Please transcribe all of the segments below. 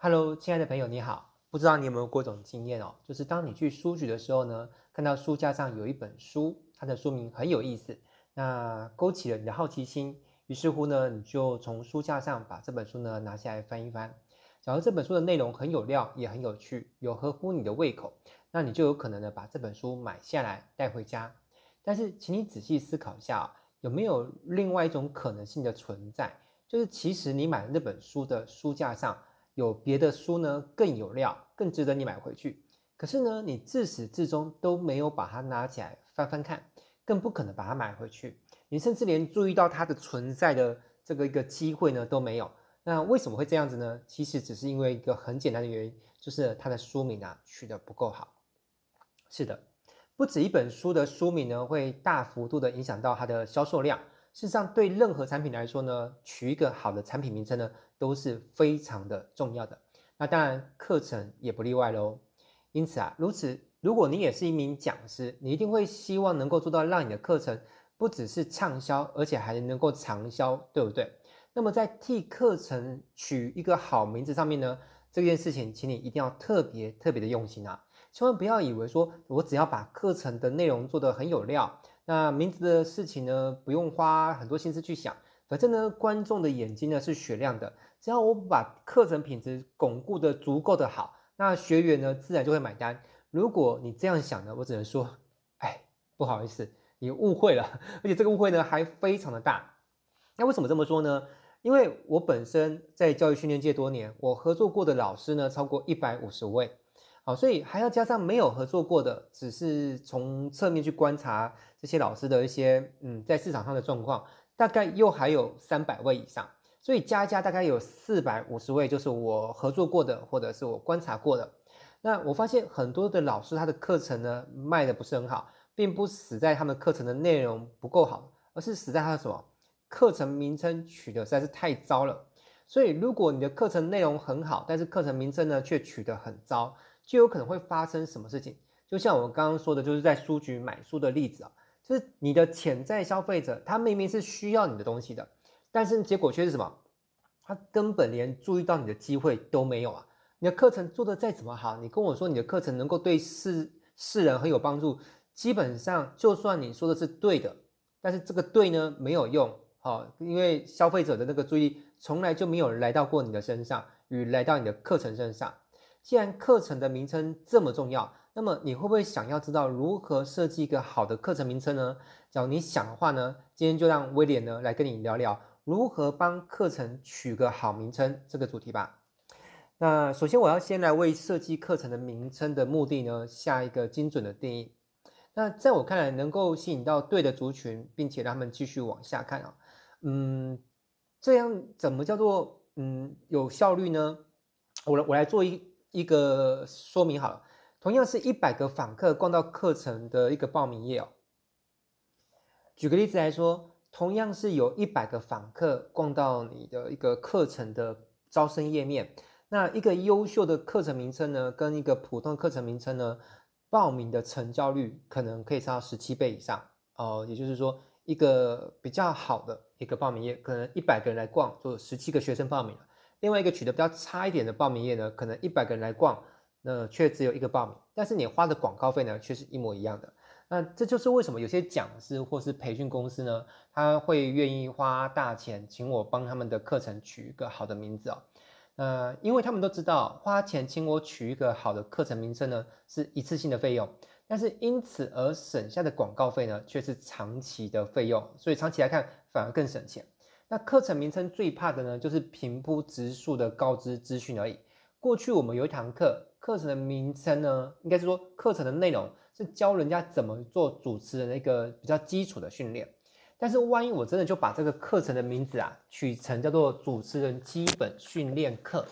Hello，亲爱的朋友，你好。不知道你有没有过一种经验哦，就是当你去书局的时候呢，看到书架上有一本书，它的书名很有意思，那勾起了你的好奇心，于是乎呢，你就从书架上把这本书呢拿下来翻一翻。假如这本书的内容很有料，也很有趣，有合乎你的胃口，那你就有可能呢把这本书买下来带回家。但是，请你仔细思考一下，有没有另外一种可能性的存在？就是其实你买的那本书的书架上有别的书呢，更有料，更值得你买回去。可是呢，你自始至终都没有把它拿起来翻翻看，更不可能把它买回去。你甚至连注意到它的存在的这个一个机会呢都没有。那为什么会这样子呢？其实只是因为一个很简单的原因，就是它的书名啊取得不够好。是的，不止一本书的书名呢会大幅度的影响到它的销售量。事实上，对任何产品来说呢，取一个好的产品名称呢，都是非常的重要的。那当然，课程也不例外喽。因此啊，如此，如果你也是一名讲师，你一定会希望能够做到让你的课程不只是畅销，而且还能够长销，对不对？那么在替课程取一个好名字上面呢，这件事情，请你一定要特别特别的用心啊，千万不要以为说我只要把课程的内容做得很有料。那名字的事情呢，不用花很多心思去想，反正呢，观众的眼睛呢是雪亮的，只要我把课程品质巩固得足够的好，那学员呢自然就会买单。如果你这样想呢，我只能说，哎，不好意思，你误会了，而且这个误会呢还非常的大。那为什么这么说呢？因为我本身在教育训练界多年，我合作过的老师呢超过一百五十位。好，所以还要加上没有合作过的，只是从侧面去观察这些老师的一些嗯，在市场上的状况，大概又还有三百位以上，所以加加大概有四百五十位，就是我合作过的或者是我观察过的。那我发现很多的老师他的课程呢卖的不是很好，并不死在他们课程的内容不够好，而是死在他的什么课程名称取得实在是太糟了。所以如果你的课程内容很好，但是课程名称呢却取得很糟。就有可能会发生什么事情？就像我刚刚说的，就是在书局买书的例子啊，就是你的潜在消费者，他明明是需要你的东西的，但是结果却是什么？他根本连注意到你的机会都没有啊！你的课程做得再怎么好，你跟我说你的课程能够对世世人很有帮助，基本上就算你说的是对的，但是这个对呢没有用，好，因为消费者的那个注意从来就没有来到过你的身上，与来到你的课程身上。既然课程的名称这么重要，那么你会不会想要知道如何设计一个好的课程名称呢？假如你想的话呢，今天就让威廉呢来跟你聊聊如何帮课程取个好名称这个主题吧。那首先我要先来为设计课程的名称的目的呢下一个精准的定义。那在我看来，能够吸引到对的族群，并且让他们继续往下看啊，嗯，这样怎么叫做嗯有效率呢？我来我来做一。一个说明好了，同样是一百个访客逛到课程的一个报名页哦。举个例子来说，同样是有一百个访客逛到你的一个课程的招生页面，那一个优秀的课程名称呢，跟一个普通课程名称呢，报名的成交率可能可以差到十七倍以上哦。也就是说，一个比较好的一个报名页，可能一百个人来逛，就十七个学生报名了。另外一个取得比较差一点的报名页呢，可能一百个人来逛，那却只有一个报名，但是你花的广告费呢，却是一模一样的。那这就是为什么有些讲师或是培训公司呢，他会愿意花大钱请我帮他们的课程取一个好的名字哦。呃，因为他们都知道，花钱请我取一个好的课程名称呢，是一次性的费用，但是因此而省下的广告费呢，却是长期的费用，所以长期来看反而更省钱。那课程名称最怕的呢，就是平铺直述的告知资讯而已。过去我们有一堂课，课程的名称呢，应该是说课程的内容是教人家怎么做主持人的一个比较基础的训练。但是万一我真的就把这个课程的名字啊取成叫做主持人基本训练课，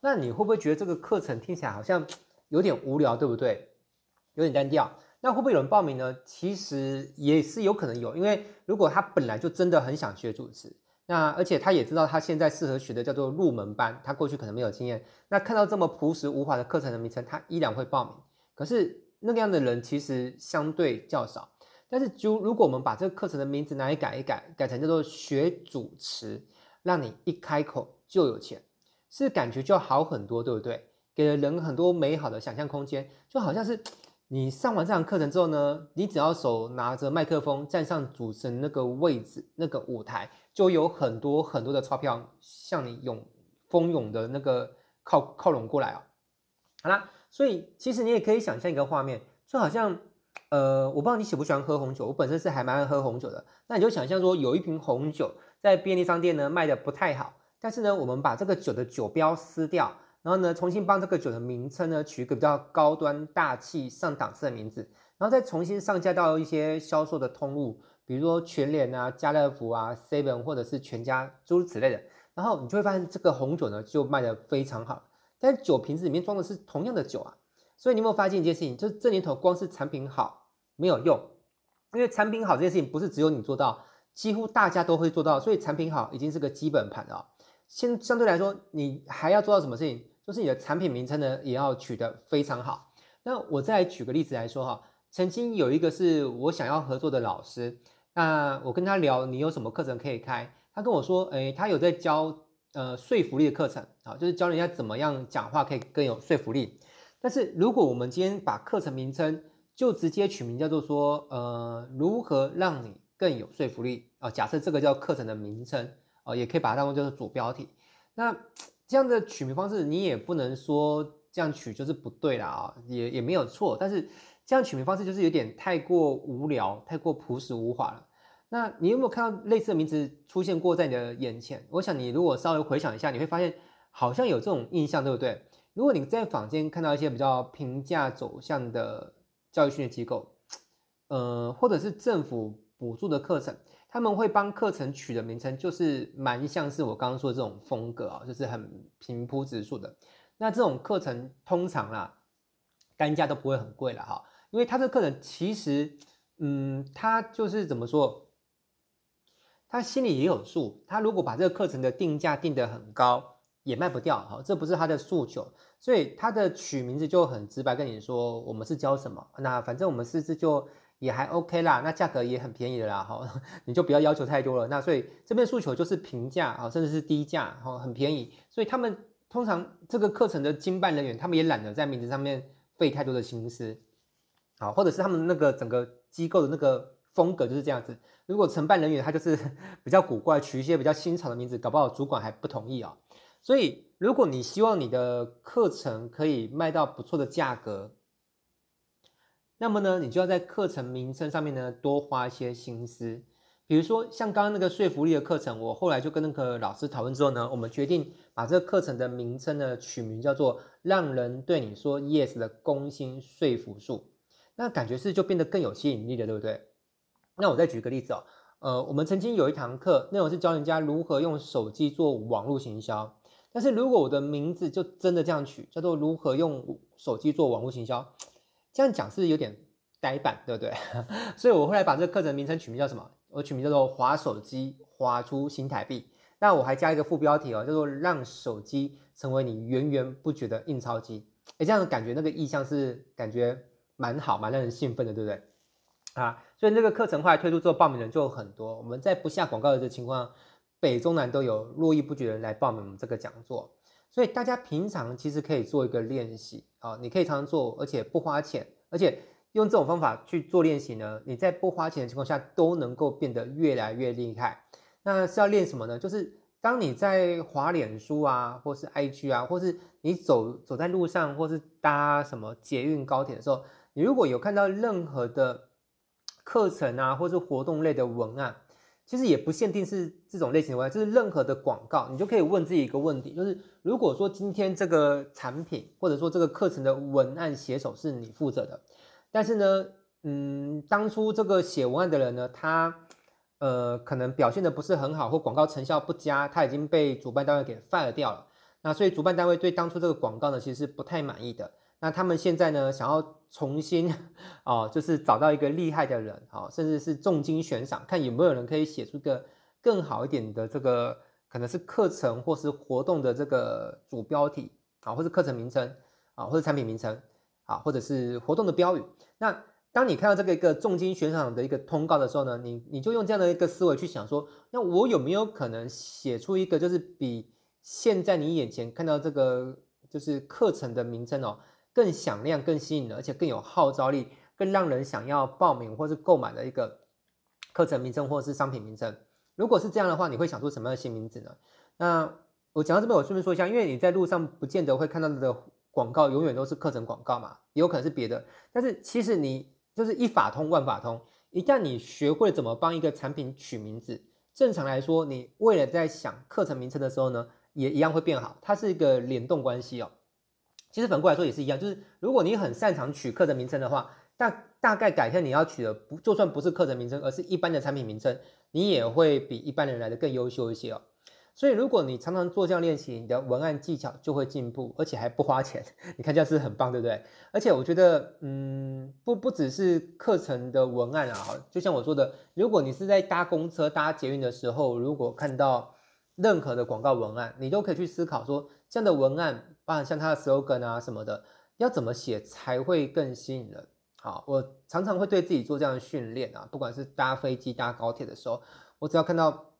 那你会不会觉得这个课程听起来好像有点无聊，对不对？有点单调。那会不会有人报名呢？其实也是有可能有，因为如果他本来就真的很想学主持。那而且他也知道他现在适合学的叫做入门班，他过去可能没有经验。那看到这么朴实无华的课程的名称，他依然会报名。可是那个样的人其实相对较少。但是就如果我们把这个课程的名字拿来改一改，改成叫做学主持，让你一开口就有钱。是感觉就好很多，对不对？给了人很多美好的想象空间，就好像是你上完这堂课程之后呢，你只要手拿着麦克风站上主持人那个位置、那个舞台，就有很多很多的钞票向你涌蜂拥的那个靠靠拢过来啊、哦。好啦，所以其实你也可以想象一个画面，就好像呃，我不知道你喜不喜欢喝红酒，我本身是还蛮爱喝红酒的。那你就想象说，有一瓶红酒在便利商店呢卖的不太好，但是呢，我们把这个酒的酒标撕掉。然后呢，重新帮这个酒的名称呢取一个比较高端、大气、上档次的名字，然后再重新上架到一些销售的通路，比如说全联啊、家乐福啊、Seven 或者是全家诸如此类的。然后你就会发现这个红酒呢就卖得非常好，但酒瓶子里面装的是同样的酒啊。所以你有没有发现一件事情？就是这年头光是产品好没有用，因为产品好这件事情不是只有你做到，几乎大家都会做到。所以产品好已经是个基本盘了。先相对来说，你还要做到什么事情？就是你的产品名称呢，也要取得非常好。那我再举个例子来说哈，曾经有一个是我想要合作的老师，那我跟他聊，你有什么课程可以开？他跟我说，哎，他有在教呃说服力的课程啊，就是教人家怎么样讲话可以更有说服力。但是如果我们今天把课程名称就直接取名叫做说，呃，如何让你更有说服力啊？假设这个叫课程的名称啊，也可以把它当做就是主标题。那这样的取名方式，你也不能说这样取就是不对啦啊，也也没有错。但是这样取名方式就是有点太过无聊，太过朴实无华了。那你有没有看到类似的名字出现过在你的眼前？我想你如果稍微回想一下，你会发现好像有这种印象，对不对？如果你在坊间看到一些比较平价走向的教育训练机构，呃，或者是政府补助的课程。他们会帮课程取的名称，就是蛮像是我刚刚说的这种风格啊，就是很平铺直述的。那这种课程通常啦，单价都不会很贵了哈，因为他这课程其实，嗯，他就是怎么说，他心里也有数。他如果把这个课程的定价定得很高，也卖不掉哈，这不是他的诉求，所以他的取名字就很直白跟你说，我们是教什么，那反正我们是这就。也还 OK 啦，那价格也很便宜的啦，哈，你就不要要求太多了。那所以这边诉求就是平价啊，甚至是低价，哈，很便宜。所以他们通常这个课程的经办人员，他们也懒得在名字上面费太多的心思，好，或者是他们那个整个机构的那个风格就是这样子。如果承办人员他就是 比较古怪，取一些比较新潮的名字，搞不好主管还不同意啊。所以如果你希望你的课程可以卖到不错的价格，那么呢，你就要在课程名称上面呢多花一些心思。比如说像刚刚那个说服力的课程，我后来就跟那个老师讨论之后呢，我们决定把这个课程的名称呢取名叫做“让人对你说 yes 的攻心说服术”。那感觉是就变得更有吸引力了，对不对？那我再举个例子哦，呃，我们曾经有一堂课，内容是教人家如何用手机做网络行销。但是如果我的名字就真的这样取，叫做“如何用手机做网络行销”。这样讲是有点呆板，对不对？所以我后来把这个课程名称取名叫什么？我取名叫做“滑手机滑出新台币”。那我还加一个副标题哦，叫做“让手机成为你源源不绝的印钞机”。哎，这样的感觉，那个意象是感觉蛮好，蛮让人兴奋的，对不对？啊，所以那个课程后来推出之后，报名人就很多。我们在不下广告的这个情况，北中南都有络绎不绝的人来报名我们这个讲座。所以大家平常其实可以做一个练习啊，你可以常常做，而且不花钱，而且用这种方法去做练习呢，你在不花钱的情况下都能够变得越来越厉害。那是要练什么呢？就是当你在滑脸书啊，或是 IG 啊，或是你走走在路上，或是搭什么捷运高铁的时候，你如果有看到任何的课程啊，或是活动类的文案。其实也不限定是这种类型的文案，就是任何的广告，你就可以问自己一个问题，就是如果说今天这个产品或者说这个课程的文案写手是你负责的，但是呢，嗯，当初这个写文案的人呢，他呃可能表现的不是很好，或广告成效不佳，他已经被主办单位给 fire 掉了，那所以主办单位对当初这个广告呢，其实是不太满意的。那他们现在呢，想要重新哦，就是找到一个厉害的人，哦，甚至是重金悬赏，看有没有人可以写出个更好一点的这个，可能是课程或是活动的这个主标题啊，或是课程名称啊，或者产品名称啊，或者是活动的标语。那当你看到这个一个重金悬赏的一个通告的时候呢，你你就用这样的一个思维去想说，那我有没有可能写出一个就是比现在你眼前看到这个就是课程的名称哦，更响亮、更吸引人，而且更有号召力，更让人想要报名或是购买的一个课程名称或是商品名称。如果是这样的话，你会想出什么样的新名字呢？那我讲到这边，我顺便说一下，因为你在路上不见得会看到的广告，永远都是课程广告嘛，也有可能是别的。但是其实你就是一法通万法通，一旦你学会怎么帮一个产品取名字，正常来说，你为了在想课程名称的时候呢，也一样会变好。它是一个联动关系哦。其实反过来说也是一样，就是如果你很擅长取课程名称的话，大大概改天你要取的不就算不是课程名称，而是一般的产品名称，你也会比一般人来的更优秀一些哦。所以，如果你常常做这样练习，你的文案技巧就会进步，而且还不花钱。你看这样是很棒，对不对？而且我觉得，嗯，不不只是课程的文案啊，就像我说的，如果你是在搭公车、搭捷运的时候，如果看到任何的广告文案，你都可以去思考说，这样的文案，包含像它的 slogan 啊什么的，要怎么写才会更吸引人？好，我常常会对自己做这样的训练啊，不管是搭飞机、搭高铁的时候，我只要看到。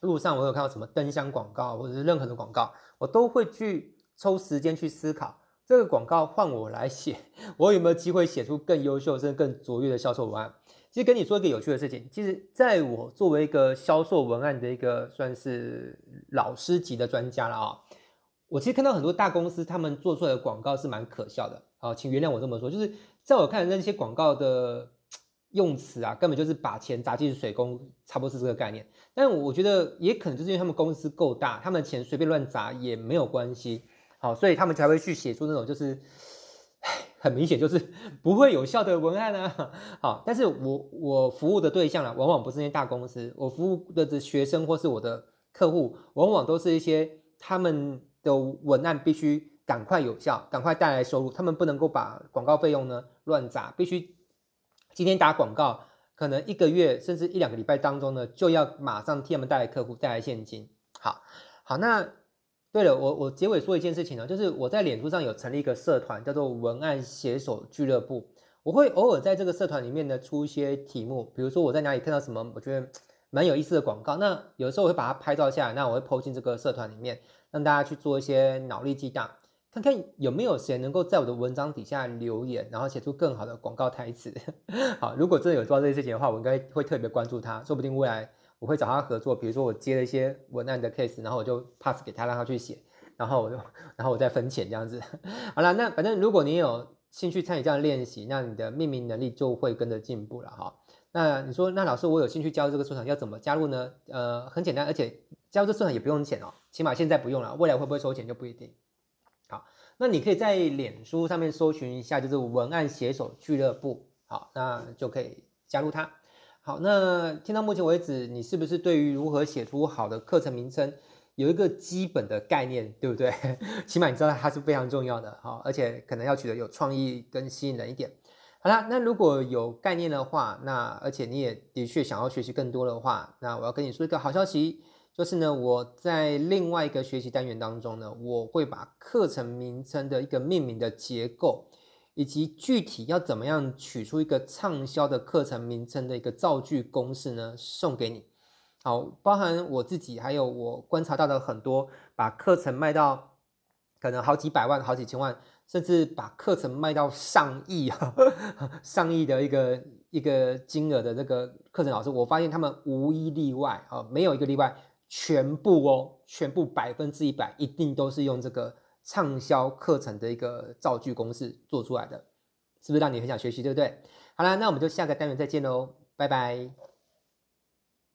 路上我有看到什么灯箱广告或者是任何的广告，我都会去抽时间去思考，这个广告换我来写，我有没有机会写出更优秀甚至更卓越的销售文案？其实跟你说一个有趣的事情，其实在我作为一个销售文案的一个算是老师级的专家了啊，我其实看到很多大公司他们做出来的广告是蛮可笑的好，请原谅我这么说，就是在我看来那些广告的。用词啊，根本就是把钱砸进水沟，差不多是这个概念。但我觉得也可能就是因为他们公司够大，他们的钱随便乱砸也没有关系，好，所以他们才会去写出那种就是，很明显就是 不会有效的文案啊。好，但是我我服务的对象啊，往往不是那些大公司，我服务的学生或是我的客户，往往都是一些他们的文案必须赶快有效，赶快带来收入，他们不能够把广告费用呢乱砸，必须。今天打广告，可能一个月甚至一两个礼拜当中呢，就要马上替他们带来客户，带来现金。好，好，那对了，我我结尾说一件事情呢，就是我在脸书上有成立一个社团，叫做文案写手俱乐部。我会偶尔在这个社团里面呢出一些题目，比如说我在哪里看到什么我觉得蛮有意思的广告，那有的时候我会把它拍照下来，那我会 po 进这个社团里面，让大家去做一些脑力激荡。看看有没有谁能够在我的文章底下留言，然后写出更好的广告台词。好，如果真的有做到这些事情的话，我应该会特别关注他，说不定未来我会找他合作。比如说我接了一些文案的 case，然后我就 pass 给他，让他去写，然后我就然后我再分钱这样子。好了，那反正如果你有兴趣参与这样的练习，那你的命名能力就会跟着进步了哈。那你说，那老师我有兴趣加入这个社团，要怎么加入呢？呃，很简单，而且加入这社团也不用钱哦，起码现在不用了，未来会不会收钱就不一定。好那你可以在脸书上面搜寻一下，就是文案写手俱乐部，好，那就可以加入它。好，那听到目前为止，你是不是对于如何写出好的课程名称有一个基本的概念，对不对？起码你知道它是非常重要的，好，而且可能要取得有创意跟吸引人一点。好啦，那如果有概念的话，那而且你也的确想要学习更多的话，那我要跟你说一个好消息。就是呢，我在另外一个学习单元当中呢，我会把课程名称的一个命名的结构，以及具体要怎么样取出一个畅销的课程名称的一个造句公式呢，送给你。好，包含我自己，还有我观察到的很多把课程卖到可能好几百万、好几千万，甚至把课程卖到上亿啊、上亿的一个一个金额的这个课程老师，我发现他们无一例外啊，没有一个例外。全部哦，全部百分之一百，一定都是用这个畅销课程的一个造句公式做出来的，是不是让你很想学习，对不对？好啦，那我们就下个单元再见喽，拜拜。